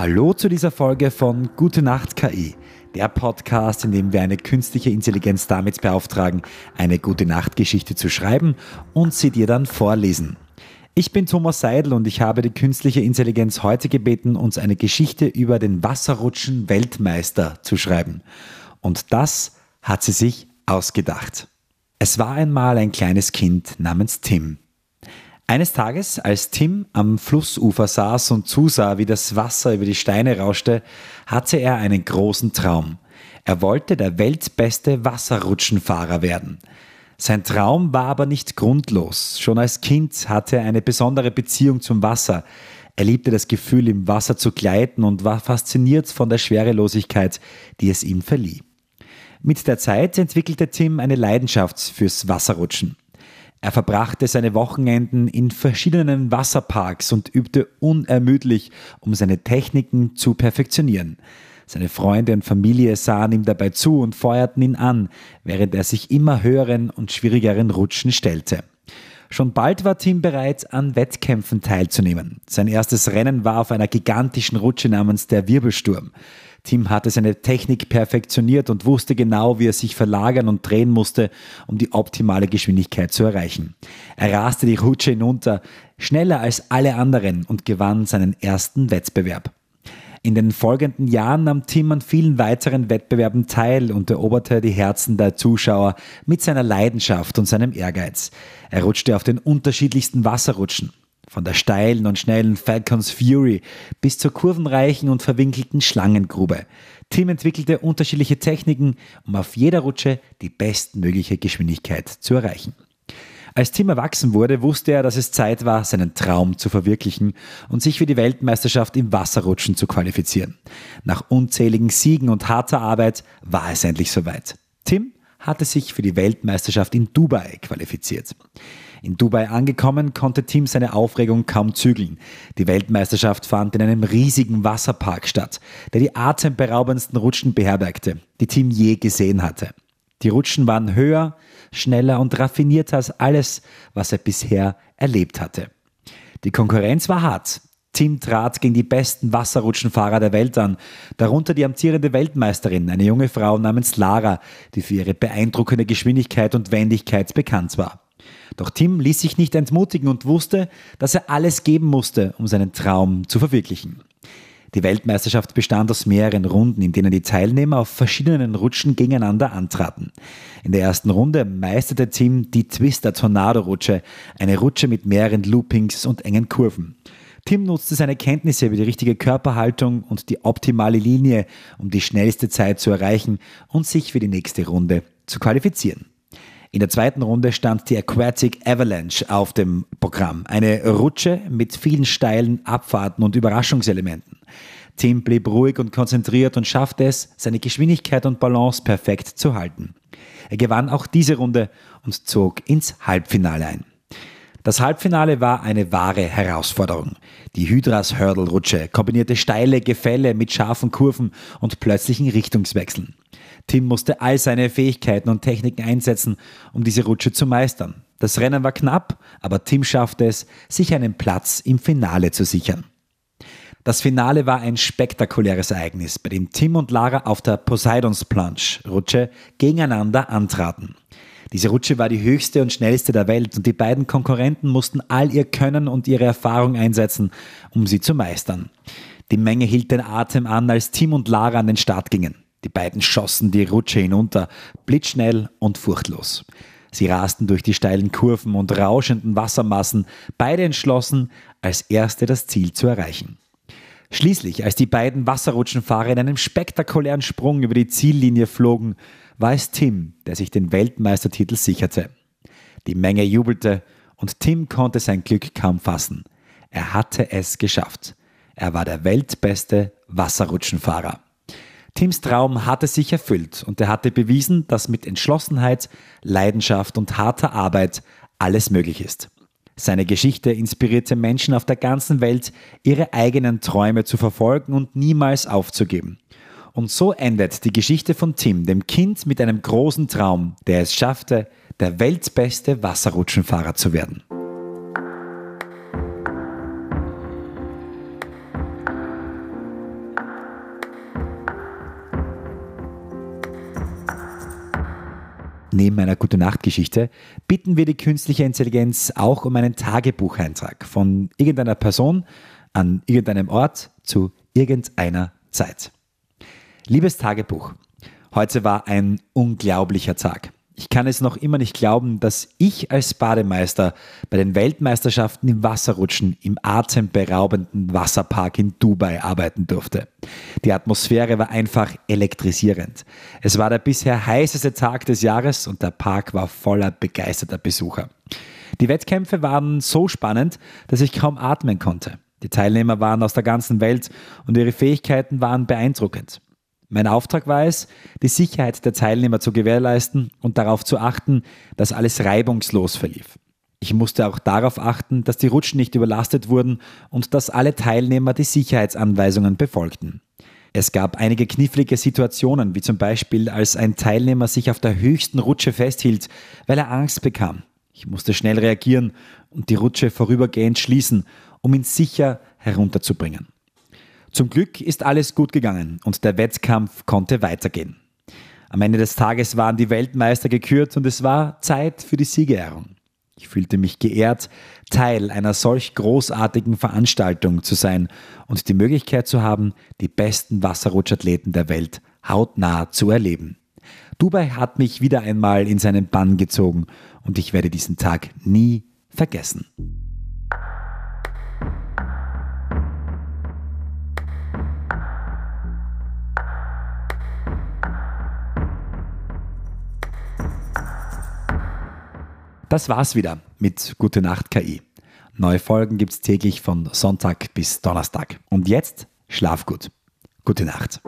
Hallo zu dieser Folge von Gute Nacht KI, der Podcast, in dem wir eine künstliche Intelligenz damit beauftragen, eine Gute Nacht Geschichte zu schreiben und sie dir dann vorlesen. Ich bin Thomas Seidel und ich habe die künstliche Intelligenz heute gebeten, uns eine Geschichte über den Wasserrutschen Weltmeister zu schreiben. Und das hat sie sich ausgedacht. Es war einmal ein kleines Kind namens Tim. Eines Tages, als Tim am Flussufer saß und zusah, wie das Wasser über die Steine rauschte, hatte er einen großen Traum. Er wollte der weltbeste Wasserrutschenfahrer werden. Sein Traum war aber nicht grundlos. Schon als Kind hatte er eine besondere Beziehung zum Wasser. Er liebte das Gefühl, im Wasser zu gleiten und war fasziniert von der Schwerelosigkeit, die es ihm verlieh. Mit der Zeit entwickelte Tim eine Leidenschaft fürs Wasserrutschen. Er verbrachte seine Wochenenden in verschiedenen Wasserparks und übte unermüdlich, um seine Techniken zu perfektionieren. Seine Freunde und Familie sahen ihm dabei zu und feuerten ihn an, während er sich immer höheren und schwierigeren Rutschen stellte. Schon bald war Tim bereit, an Wettkämpfen teilzunehmen. Sein erstes Rennen war auf einer gigantischen Rutsche namens der Wirbelsturm. Tim hatte seine Technik perfektioniert und wusste genau, wie er sich verlagern und drehen musste, um die optimale Geschwindigkeit zu erreichen. Er raste die Rutsche hinunter, schneller als alle anderen und gewann seinen ersten Wettbewerb. In den folgenden Jahren nahm Tim an vielen weiteren Wettbewerben teil und eroberte die Herzen der Zuschauer mit seiner Leidenschaft und seinem Ehrgeiz. Er rutschte auf den unterschiedlichsten Wasserrutschen. Von der steilen und schnellen Falcons Fury bis zur kurvenreichen und verwinkelten Schlangengrube. Tim entwickelte unterschiedliche Techniken, um auf jeder Rutsche die bestmögliche Geschwindigkeit zu erreichen. Als Tim erwachsen wurde, wusste er, dass es Zeit war, seinen Traum zu verwirklichen und sich für die Weltmeisterschaft im Wasserrutschen zu qualifizieren. Nach unzähligen Siegen und harter Arbeit war es endlich soweit. Tim hatte sich für die Weltmeisterschaft in Dubai qualifiziert. In Dubai angekommen, konnte Tim seine Aufregung kaum zügeln. Die Weltmeisterschaft fand in einem riesigen Wasserpark statt, der die atemberaubendsten Rutschen beherbergte, die Tim je gesehen hatte. Die Rutschen waren höher, schneller und raffinierter als alles, was er bisher erlebt hatte. Die Konkurrenz war hart. Tim trat gegen die besten Wasserrutschenfahrer der Welt an, darunter die amtierende Weltmeisterin, eine junge Frau namens Lara, die für ihre beeindruckende Geschwindigkeit und Wendigkeit bekannt war. Doch Tim ließ sich nicht entmutigen und wusste, dass er alles geben musste, um seinen Traum zu verwirklichen. Die Weltmeisterschaft bestand aus mehreren Runden, in denen die Teilnehmer auf verschiedenen Rutschen gegeneinander antraten. In der ersten Runde meisterte Tim die Twister Tornado Rutsche, eine Rutsche mit mehreren Loopings und engen Kurven. Tim nutzte seine Kenntnisse über die richtige Körperhaltung und die optimale Linie, um die schnellste Zeit zu erreichen und sich für die nächste Runde zu qualifizieren. In der zweiten Runde stand die Aquatic Avalanche auf dem Programm. Eine Rutsche mit vielen steilen Abfahrten und Überraschungselementen. Tim blieb ruhig und konzentriert und schaffte es, seine Geschwindigkeit und Balance perfekt zu halten. Er gewann auch diese Runde und zog ins Halbfinale ein. Das Halbfinale war eine wahre Herausforderung. Die Hydras Hurdle-Rutsche kombinierte steile Gefälle mit scharfen Kurven und plötzlichen Richtungswechseln. Tim musste all seine Fähigkeiten und Techniken einsetzen, um diese Rutsche zu meistern. Das Rennen war knapp, aber Tim schaffte es, sich einen Platz im Finale zu sichern. Das Finale war ein spektakuläres Ereignis, bei dem Tim und Lara auf der Poseidons Plunge Rutsche gegeneinander antraten. Diese Rutsche war die höchste und schnellste der Welt und die beiden Konkurrenten mussten all ihr Können und ihre Erfahrung einsetzen, um sie zu meistern. Die Menge hielt den Atem an, als Tim und Lara an den Start gingen. Die beiden schossen die Rutsche hinunter, blitzschnell und furchtlos. Sie rasten durch die steilen Kurven und rauschenden Wassermassen, beide entschlossen, als Erste das Ziel zu erreichen. Schließlich, als die beiden Wasserrutschenfahrer in einem spektakulären Sprung über die Ziellinie flogen, war es Tim, der sich den Weltmeistertitel sicherte. Die Menge jubelte und Tim konnte sein Glück kaum fassen. Er hatte es geschafft. Er war der weltbeste Wasserrutschenfahrer. Tims Traum hatte sich erfüllt und er hatte bewiesen, dass mit Entschlossenheit, Leidenschaft und harter Arbeit alles möglich ist. Seine Geschichte inspirierte Menschen auf der ganzen Welt, ihre eigenen Träume zu verfolgen und niemals aufzugeben. Und so endet die Geschichte von Tim, dem Kind mit einem großen Traum, der es schaffte, der weltbeste Wasserrutschenfahrer zu werden. Neben einer gute Nachtgeschichte bitten wir die künstliche Intelligenz auch um einen Tagebucheintrag von irgendeiner Person an irgendeinem Ort zu irgendeiner Zeit. Liebes Tagebuch, heute war ein unglaublicher Tag. Ich kann es noch immer nicht glauben, dass ich als Bademeister bei den Weltmeisterschaften im Wasserrutschen im atemberaubenden Wasserpark in Dubai arbeiten durfte. Die Atmosphäre war einfach elektrisierend. Es war der bisher heißeste Tag des Jahres und der Park war voller begeisterter Besucher. Die Wettkämpfe waren so spannend, dass ich kaum atmen konnte. Die Teilnehmer waren aus der ganzen Welt und ihre Fähigkeiten waren beeindruckend. Mein Auftrag war es, die Sicherheit der Teilnehmer zu gewährleisten und darauf zu achten, dass alles reibungslos verlief. Ich musste auch darauf achten, dass die Rutschen nicht überlastet wurden und dass alle Teilnehmer die Sicherheitsanweisungen befolgten. Es gab einige knifflige Situationen, wie zum Beispiel als ein Teilnehmer sich auf der höchsten Rutsche festhielt, weil er Angst bekam. Ich musste schnell reagieren und die Rutsche vorübergehend schließen, um ihn sicher herunterzubringen. Zum Glück ist alles gut gegangen und der Wettkampf konnte weitergehen. Am Ende des Tages waren die Weltmeister gekürt und es war Zeit für die Siegerehrung. Ich fühlte mich geehrt, Teil einer solch großartigen Veranstaltung zu sein und die Möglichkeit zu haben, die besten Wasserrutschathleten der Welt hautnah zu erleben. Dubai hat mich wieder einmal in seinen Bann gezogen und ich werde diesen Tag nie vergessen. Das war's wieder mit Gute Nacht KI. Neue Folgen gibt's täglich von Sonntag bis Donnerstag. Und jetzt schlaf gut. Gute Nacht.